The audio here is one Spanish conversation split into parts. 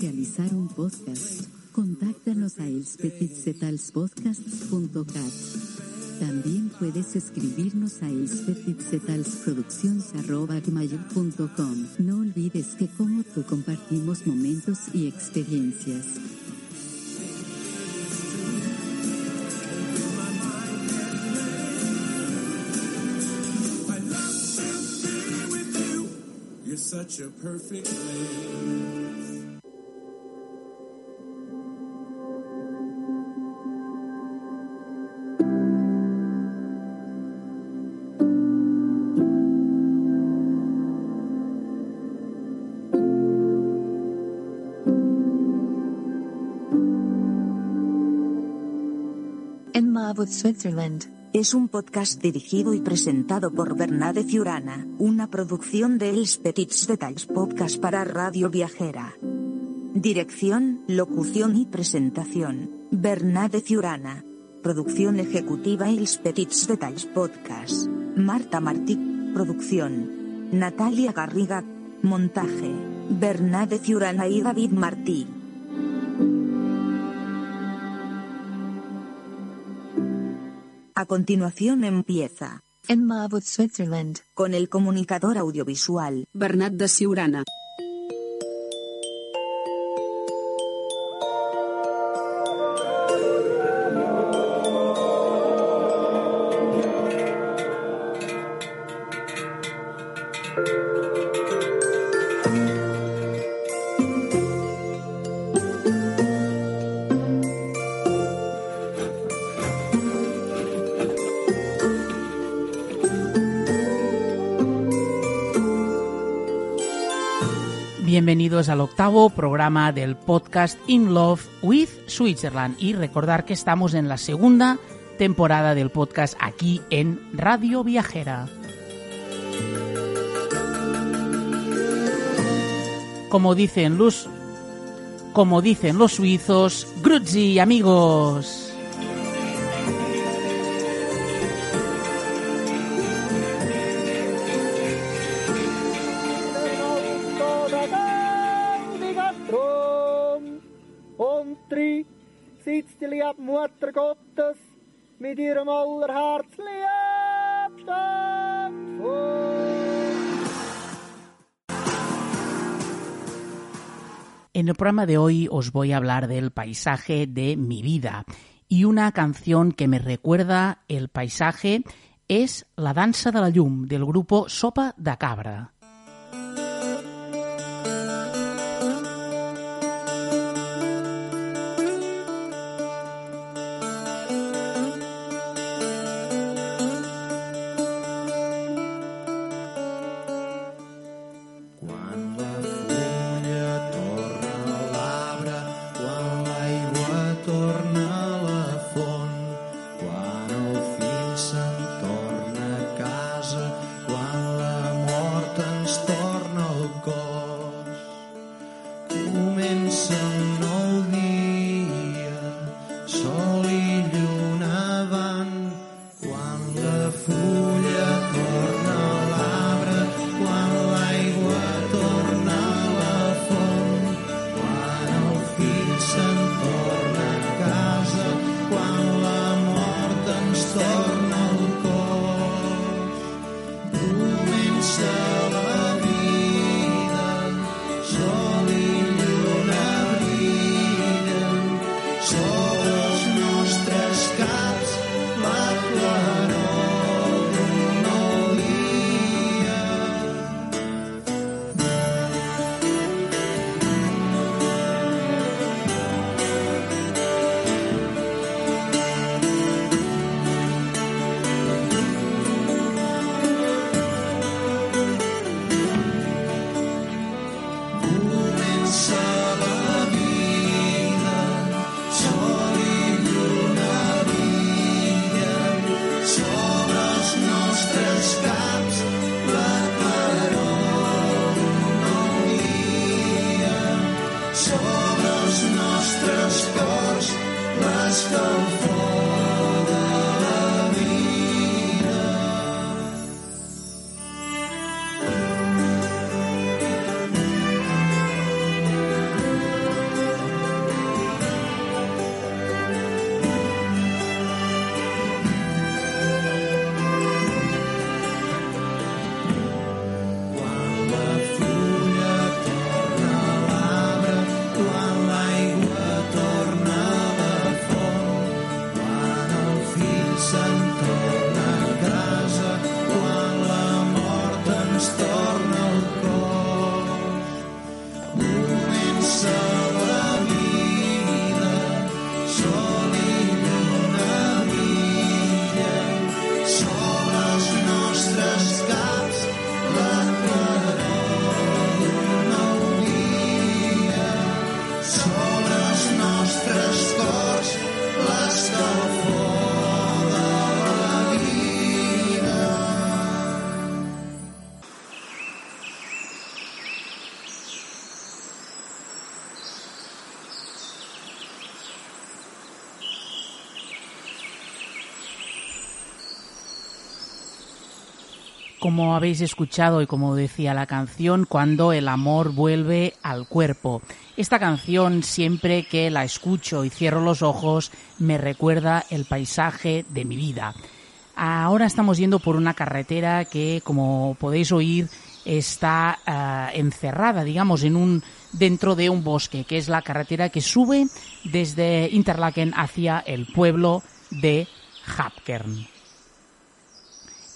realizar un podcast? Contáctanos a elspetitzetalspodcasts.cat. También puedes escribirnos a elspetitzetalsproducciones.com. No olvides que como tú compartimos momentos y experiencias. Switzerland. Es un podcast dirigido y presentado por Bernade Ciurana, una producción de Els Petits Detalls Podcast para Radio Viajera. Dirección, locución y presentación, Bernade Ciurana. Producción ejecutiva Els Petits Detalls Podcast. Marta Martí, producción. Natalia Garriga, montaje. Bernade Ciurana y David Martí. A continuación empieza, Emma with Switzerland. con el comunicador audiovisual, Bernat de Siurana. Al octavo programa del podcast In Love with Switzerland y recordar que estamos en la segunda temporada del podcast aquí en Radio Viajera. Como dicen los como dicen los suizos, Grüezi amigos. Mutter Gottes mit ihrem En el programa de hoy os voy a hablar del paisaje de mi vida y una canción que me recuerda el paisaje es La dansa de la llum del grupo Sopa de Cabra. Habéis escuchado y como decía la canción, cuando el amor vuelve al cuerpo. Esta canción, siempre que la escucho y cierro los ojos, me recuerda el paisaje de mi vida. Ahora estamos yendo por una carretera que, como podéis oír, está ah, encerrada, digamos, en un dentro de un bosque, que es la carretera que sube desde Interlaken hacia el pueblo de Hapkern.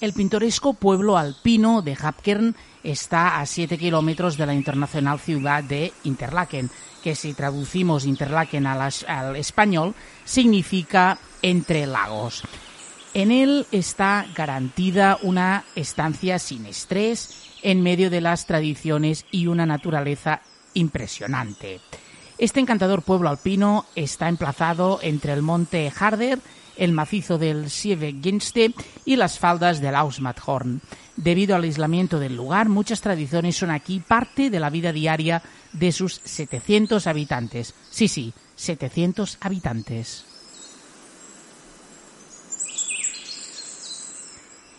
El pintoresco pueblo alpino de Hapkern está a 7 kilómetros de la internacional ciudad de Interlaken, que si traducimos Interlaken al, al español significa entre lagos. En él está garantida una estancia sin estrés en medio de las tradiciones y una naturaleza impresionante. Este encantador pueblo alpino está emplazado entre el monte Harder, el macizo del Sievegenste y las faldas del Ausmathorn. Debido al aislamiento del lugar, muchas tradiciones son aquí parte de la vida diaria de sus 700 habitantes. Sí, sí, 700 habitantes.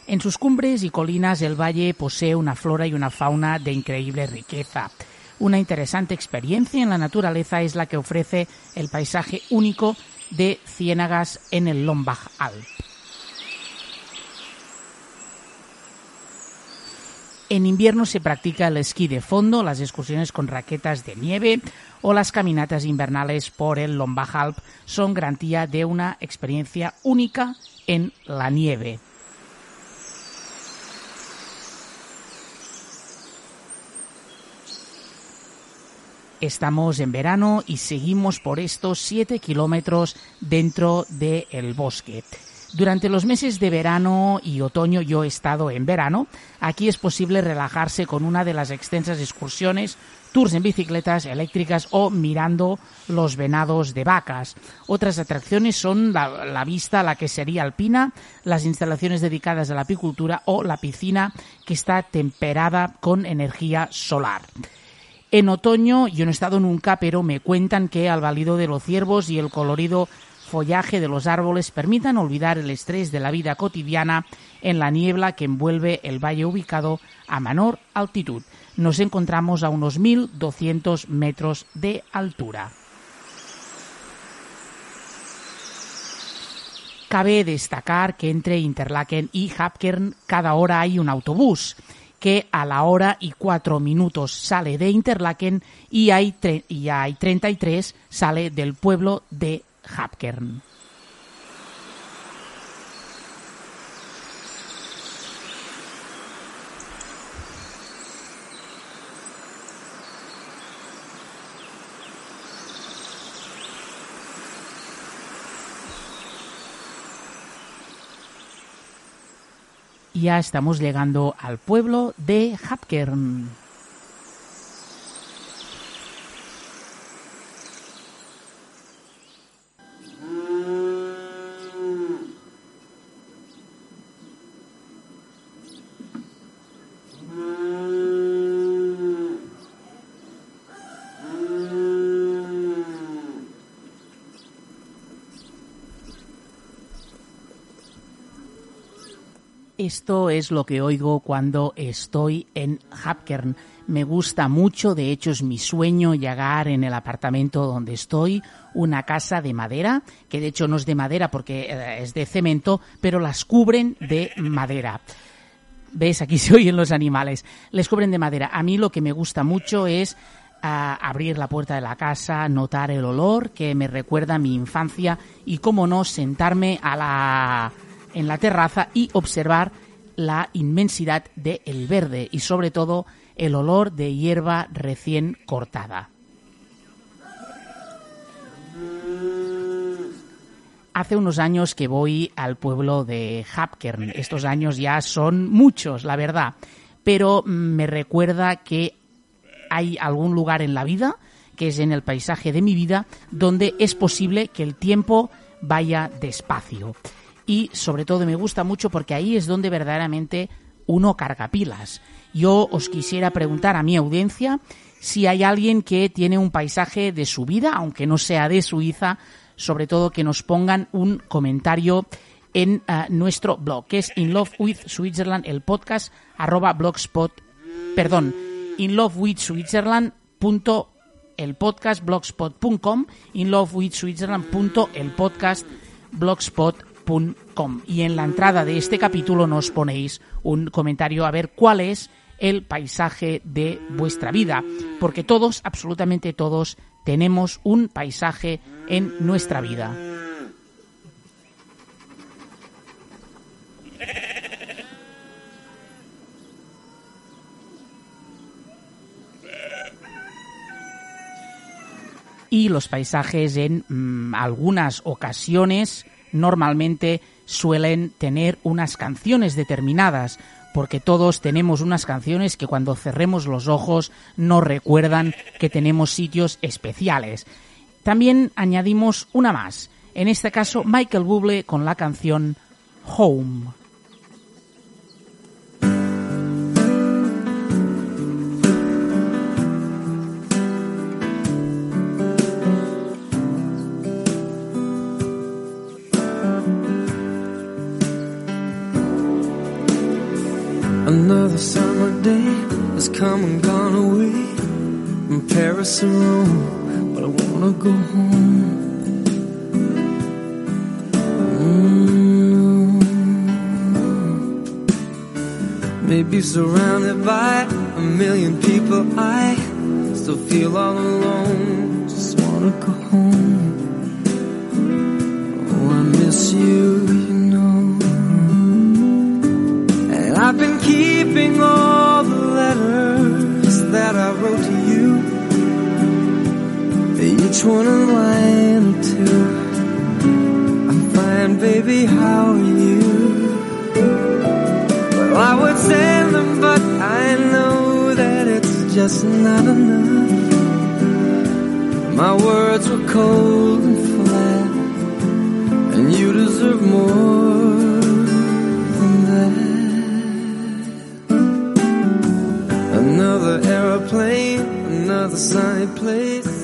En sus cumbres y colinas el valle posee una flora y una fauna de increíble riqueza. Una interesante experiencia en la naturaleza es la que ofrece el paisaje único de ciénagas en el Lombach Alp. En invierno se practica el esquí de fondo, las excursiones con raquetas de nieve o las caminatas invernales por el Lombach Alp son garantía de una experiencia única en la nieve. Estamos en verano y seguimos por estos 7 kilómetros dentro del bosque. Durante los meses de verano y otoño yo he estado en verano. Aquí es posible relajarse con una de las extensas excursiones, tours en bicicletas eléctricas o mirando los venados de vacas. Otras atracciones son la, vista la quesería alpina, las instalaciones dedicadas a la apicultura o la piscina que está temperada con energía solar. En otoño yo no he estado nunca, pero me cuentan que al balido de los ciervos y el colorido follaje de los árboles permitan olvidar el estrés de la vida cotidiana en la niebla que envuelve el valle ubicado a menor altitud. Nos encontramos a unos 1.200 metros de altura. Cabe destacar que entre Interlaken y Hapkern cada hora hay un autobús que a la hora y cuatro minutos sale de Interlaken y hay, y hay 33 sale del pueblo de Hapkern. Ya estamos llegando al pueblo de Hapkern. Esto es lo que oigo cuando estoy en Hapkern. Me gusta mucho, de hecho es mi sueño llegar en el apartamento donde estoy, una casa de madera, que de hecho no es de madera porque eh, es de cemento, pero las cubren de madera. ¿Ves? Aquí se oyen los animales. Les cubren de madera. A mí lo que me gusta mucho es ah, abrir la puerta de la casa, notar el olor que me recuerda mi infancia y, cómo no, sentarme a la, en la terraza y observar la inmensidad del verde y, sobre todo, el olor de hierba recién cortada. Hace unos años que voy al pueblo de Hapkern. Estos años ya son muchos, la verdad. Pero me recuerda que hay algún lugar en la vida, que es en el paisaje de mi vida, donde es posible que el tiempo vaya despacio. Y sobre todo me gusta mucho porque ahí es donde verdaderamente uno carga pilas. Yo os quisiera preguntar a mi audiencia si hay alguien que tiene un paisaje de su vida, aunque no sea de Suiza, sobre todo que nos pongan un comentario en uh, nuestro blog, que es In Love with Switzerland, el podcast, arroba blogspot, perdón, in love with Switzerland punto el podcast blogspot.com, in love with Switzerland punto el podcast blogspot.com. Y en la entrada de este capítulo nos ponéis un comentario a ver cuál es el paisaje de vuestra vida, porque todos, absolutamente todos, tenemos un paisaje en nuestra vida. Y los paisajes en mm, algunas ocasiones normalmente suelen tener unas canciones determinadas, porque todos tenemos unas canciones que cuando cerremos los ojos nos recuerdan que tenemos sitios especiales. También añadimos una más, en este caso Michael Bublé con la canción Home. Day has come and gone away from Paris and Rome, but I wanna go home. Mm. Maybe surrounded by a million people, I still feel all alone. Just wanna go home. Each one a line or two. I'm fine, baby, how are you? Well, I would say them, but I know that it's just not enough. My words were cold and flat, and you deserve more than that. Another aeroplane, another sunny place.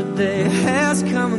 yesterday has come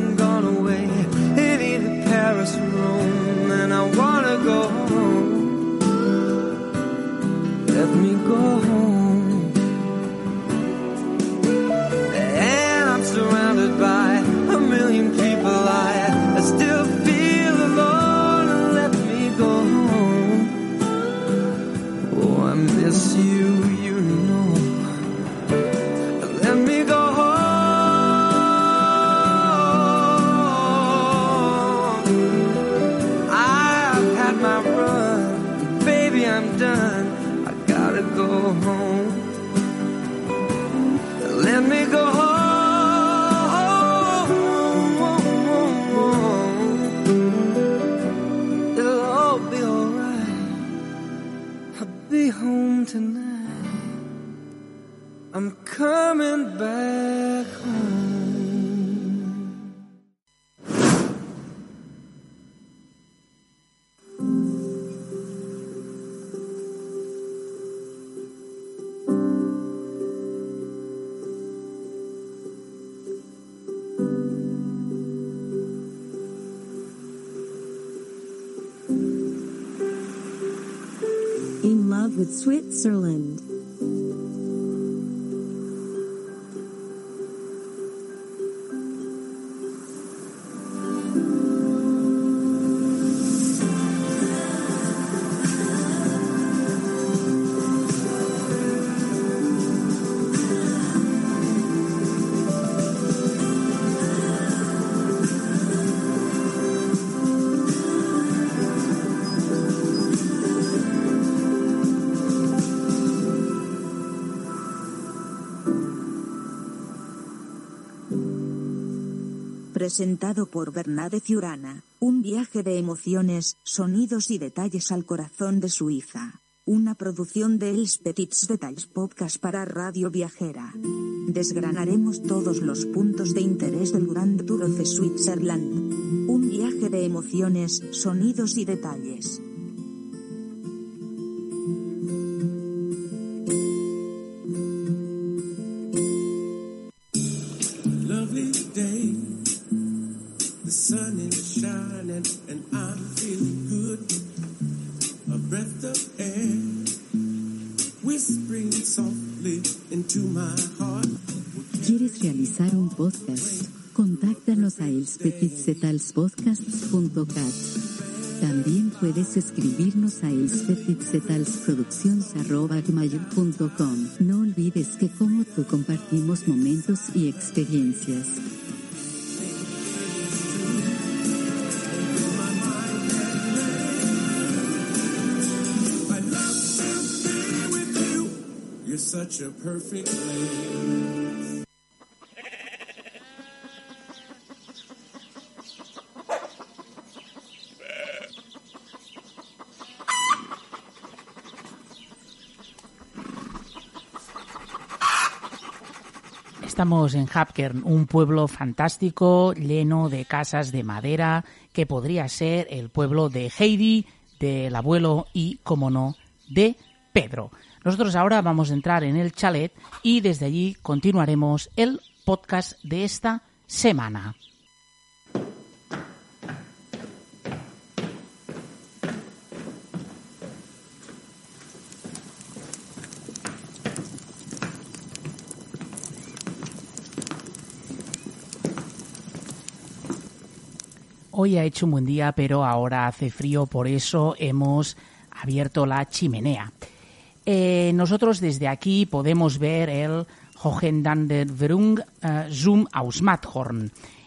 Switzerland. Presentado por Bernade Ciurana, un viaje de emociones, sonidos y detalles al corazón de Suiza. Una producción de Els Petits Detalls Podcast para Radio Viajera. Desgranaremos todos los puntos de interés del Grand Tour of Switzerland. Un viaje de emociones, sonidos y detalles. Escribirnos a elspetitsetalsproducciones.com. No olvides que como tú compartimos momentos y experiencias. Such a perfect lady. Estamos en Hapkern, un pueblo fantástico lleno de casas de madera que podría ser el pueblo de Heidi, del abuelo y, como no, de Pedro. Nosotros ahora vamos a entrar en el chalet y desde allí continuaremos el podcast de esta semana. Hoy ha hecho un buen día, pero ahora hace frío, por eso hemos abierto la chimenea. Eh, nosotros desde aquí podemos ver el Hohendanderverung eh, Zoom.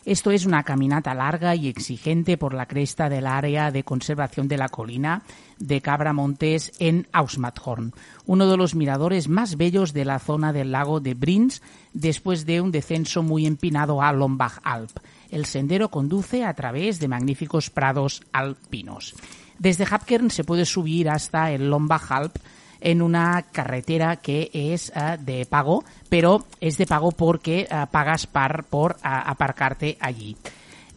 Esto es una caminata larga y exigente por la cresta del área de conservación de la colina de Cabra Montes en Ausmathorn, uno de los miradores más bellos de la zona del lago de Brins después de un descenso muy empinado a Lombach Alp. El sendero conduce a través de magníficos prados alpinos. Desde Hapkern se puede subir hasta el Lombach Alp en una carretera que es eh, de pago, pero es de pago porque eh, pagas par por a- aparcarte allí.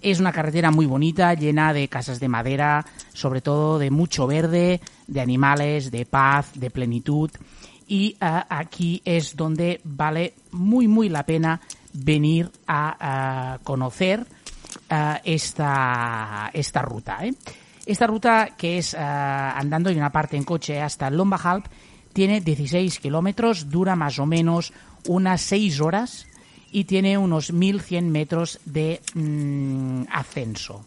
Es una carretera muy bonita, llena de casas de madera, sobre todo de mucho verde, de animales, de paz, de plenitud. Y eh, aquí es donde vale muy, muy la pena venir a, conocer esta, esta ruta. ¿eh? Esta ruta que es eh, andando y una parte en coche hasta Lombajalp Tiene 16 kilómetros, dura más o menos unas 6 horas y tiene unos 1.100 metros de mm, ascenso.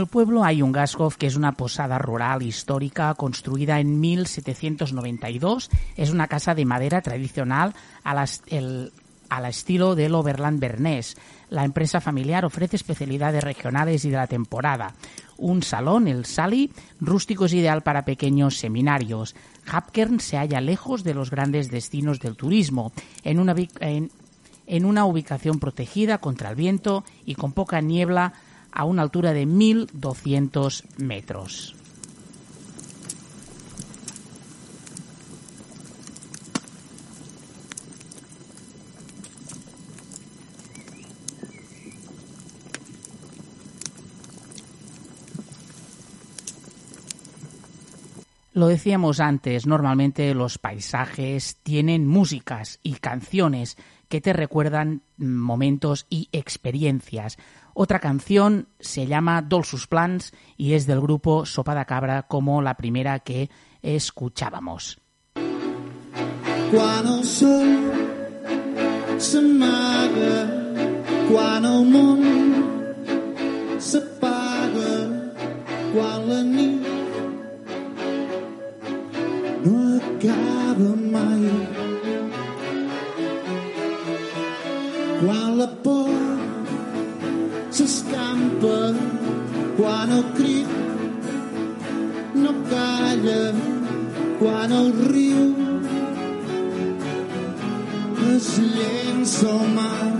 El pueblo hay un gashof que es una posada rural histórica construida en 1792. Es una casa de madera tradicional a las- al estilo del Overland Bernés. La empresa familiar ofrece especialidades regionales y de la temporada. Un salón, el Sally, rústico es ideal para pequeños seminarios. Hapkern se halla lejos de los grandes destinos del turismo, en en- en una ubicación protegida contra el viento y con poca niebla a una altura de 1.200 metros. Lo decíamos antes, normalmente los paisajes tienen músicas y canciones que te recuerdan momentos y experiencias. Otra canción se llama Dolsus Plans y es del grupo Sopa de Cabra como la primera que escuchábamos. Quan el sol s'amaga, quan el món s'apaga, quan la no acaba mai. Crit no calla, quan el riu es llença al mar.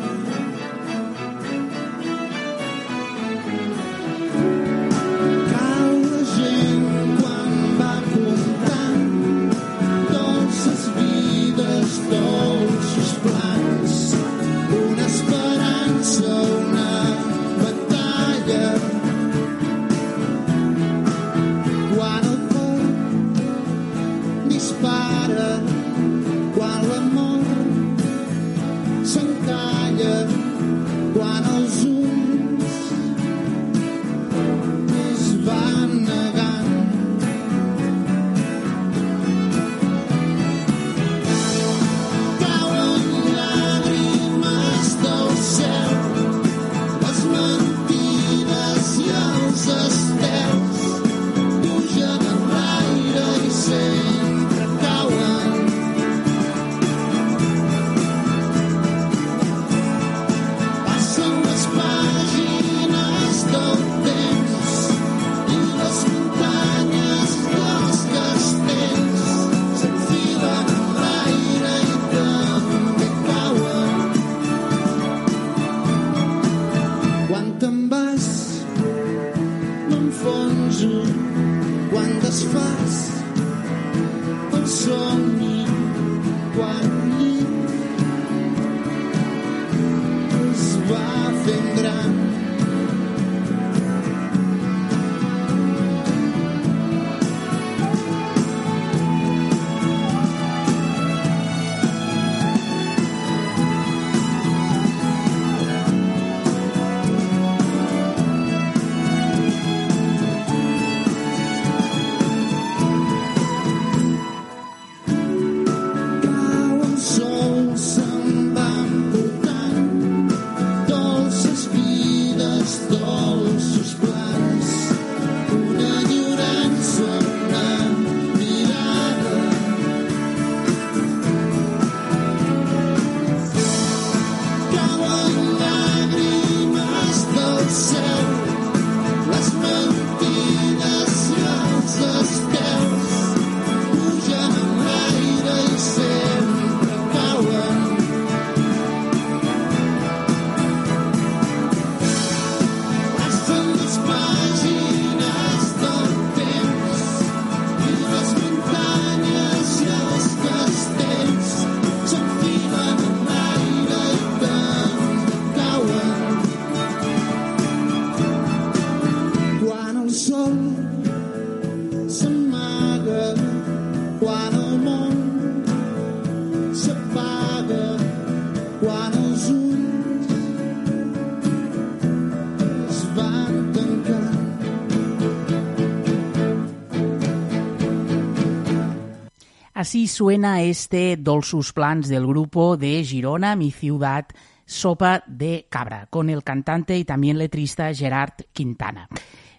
Así suena este Dolsus Plans del grupo de Girona, mi ciudad, Sopa de Cabra, con el cantante y también letrista Gerard Quintana.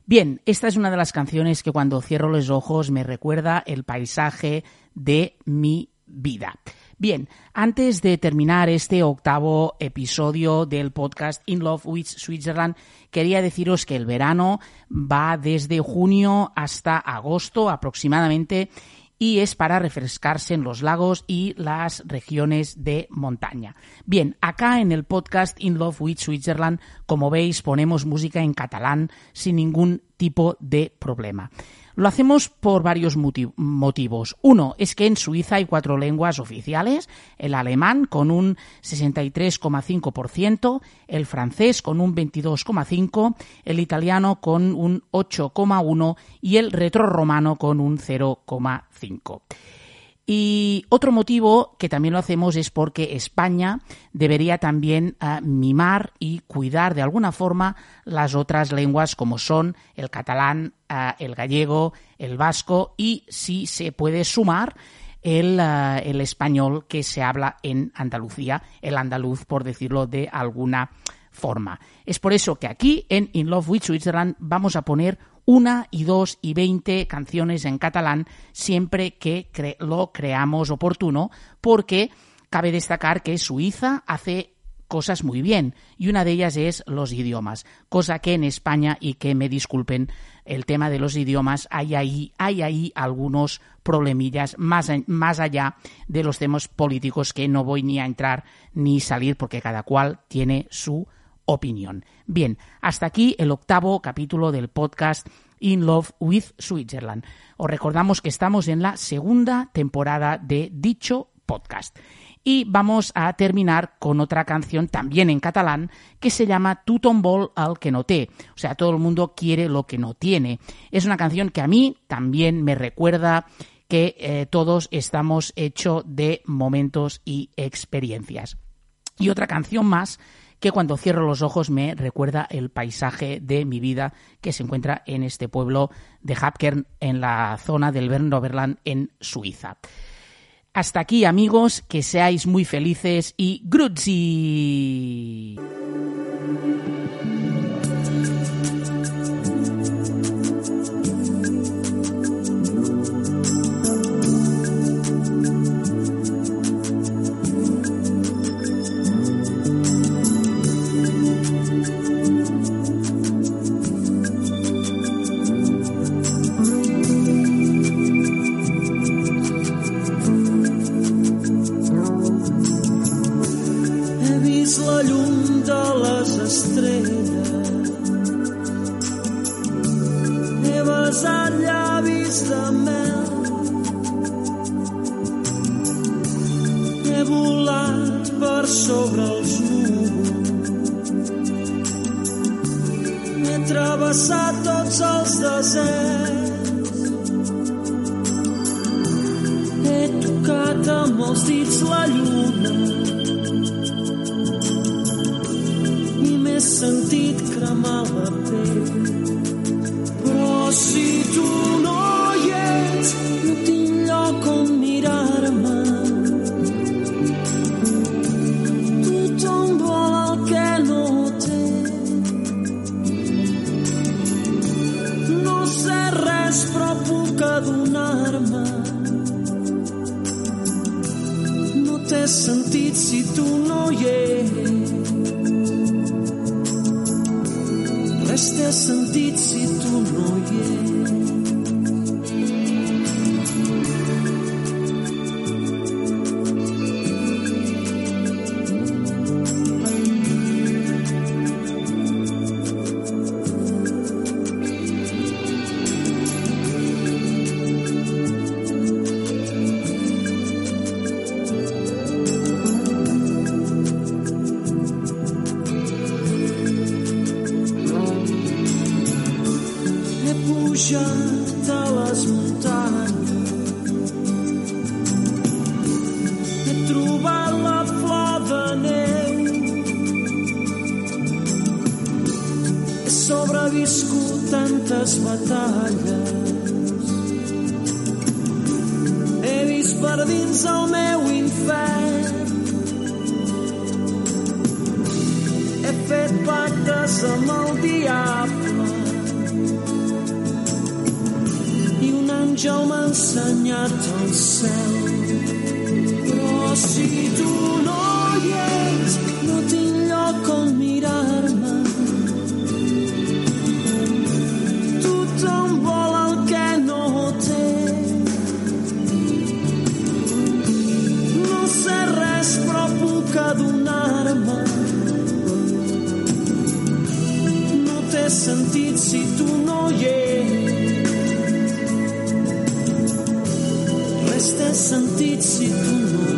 Bien, esta es una de las canciones que cuando cierro los ojos me recuerda el paisaje de mi vida. Bien, antes de terminar este octavo episodio del podcast In Love with Switzerland, quería deciros que el verano va desde junio hasta agosto aproximadamente y es para refrescarse en los lagos y las regiones de montaña. Bien, acá en el podcast In Love with Switzerland, como veis, ponemos música en catalán sin ningún tipo de problema. Lo hacemos por varios motivos. Uno es que en Suiza hay cuatro lenguas oficiales, el alemán con un 63,5%, el francés con un 22,5%, el italiano con un 8,1% y el retrorromano con un 0,5%. Y otro motivo que también lo hacemos es porque España debería también uh, mimar y cuidar de alguna forma las otras lenguas como son el catalán, uh, el gallego, el vasco y si se puede sumar el, uh, el, español que se habla en Andalucía, el andaluz por decirlo de alguna forma. Es por eso que aquí en In Love with Switzerland vamos a poner una y dos y veinte canciones en catalán siempre que lo creamos oportuno, porque cabe destacar que Suiza hace cosas muy bien y una de ellas es los idiomas, cosa que en España y que me disculpen el tema de los idiomas hay ahí hay ahí algunos problemillas más, más allá de los temas políticos que no voy ni a entrar ni salir porque cada cual tiene su opinión. Bien, hasta aquí el octavo capítulo del podcast In Love with Switzerland. Os recordamos que estamos en la segunda temporada de dicho podcast. Y vamos a terminar con otra canción también en catalán que se llama Tu tombol al que no té. O sea, todo el mundo quiere lo que no tiene. Es una canción que a mí también me recuerda que eh, todos estamos hechos de momentos y experiencias. Y otra canción más que cuando cierro los ojos me recuerda el paisaje de mi vida que se encuentra en este pueblo de Hapkern, en la zona del Bernoberland, en Suiza. Hasta aquí, amigos, que seáis muy felices y besat llavis de mel. He volat per sobre els núvols. He travessat tots els deserts un àngel m'ha ensenyat el cel. Però si tu no hi ets, no tinc lloc on mirar-me. Tothom vol el que no té. No sé res, però puc adonar-me. No té sentit si tu no hi ets. Res té sentit si tu. no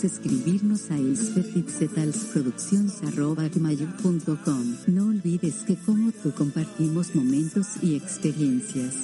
puedes escribirnos a elspetitzetalsproducciones.com. No olvides que como tú compartimos momentos y experiencias.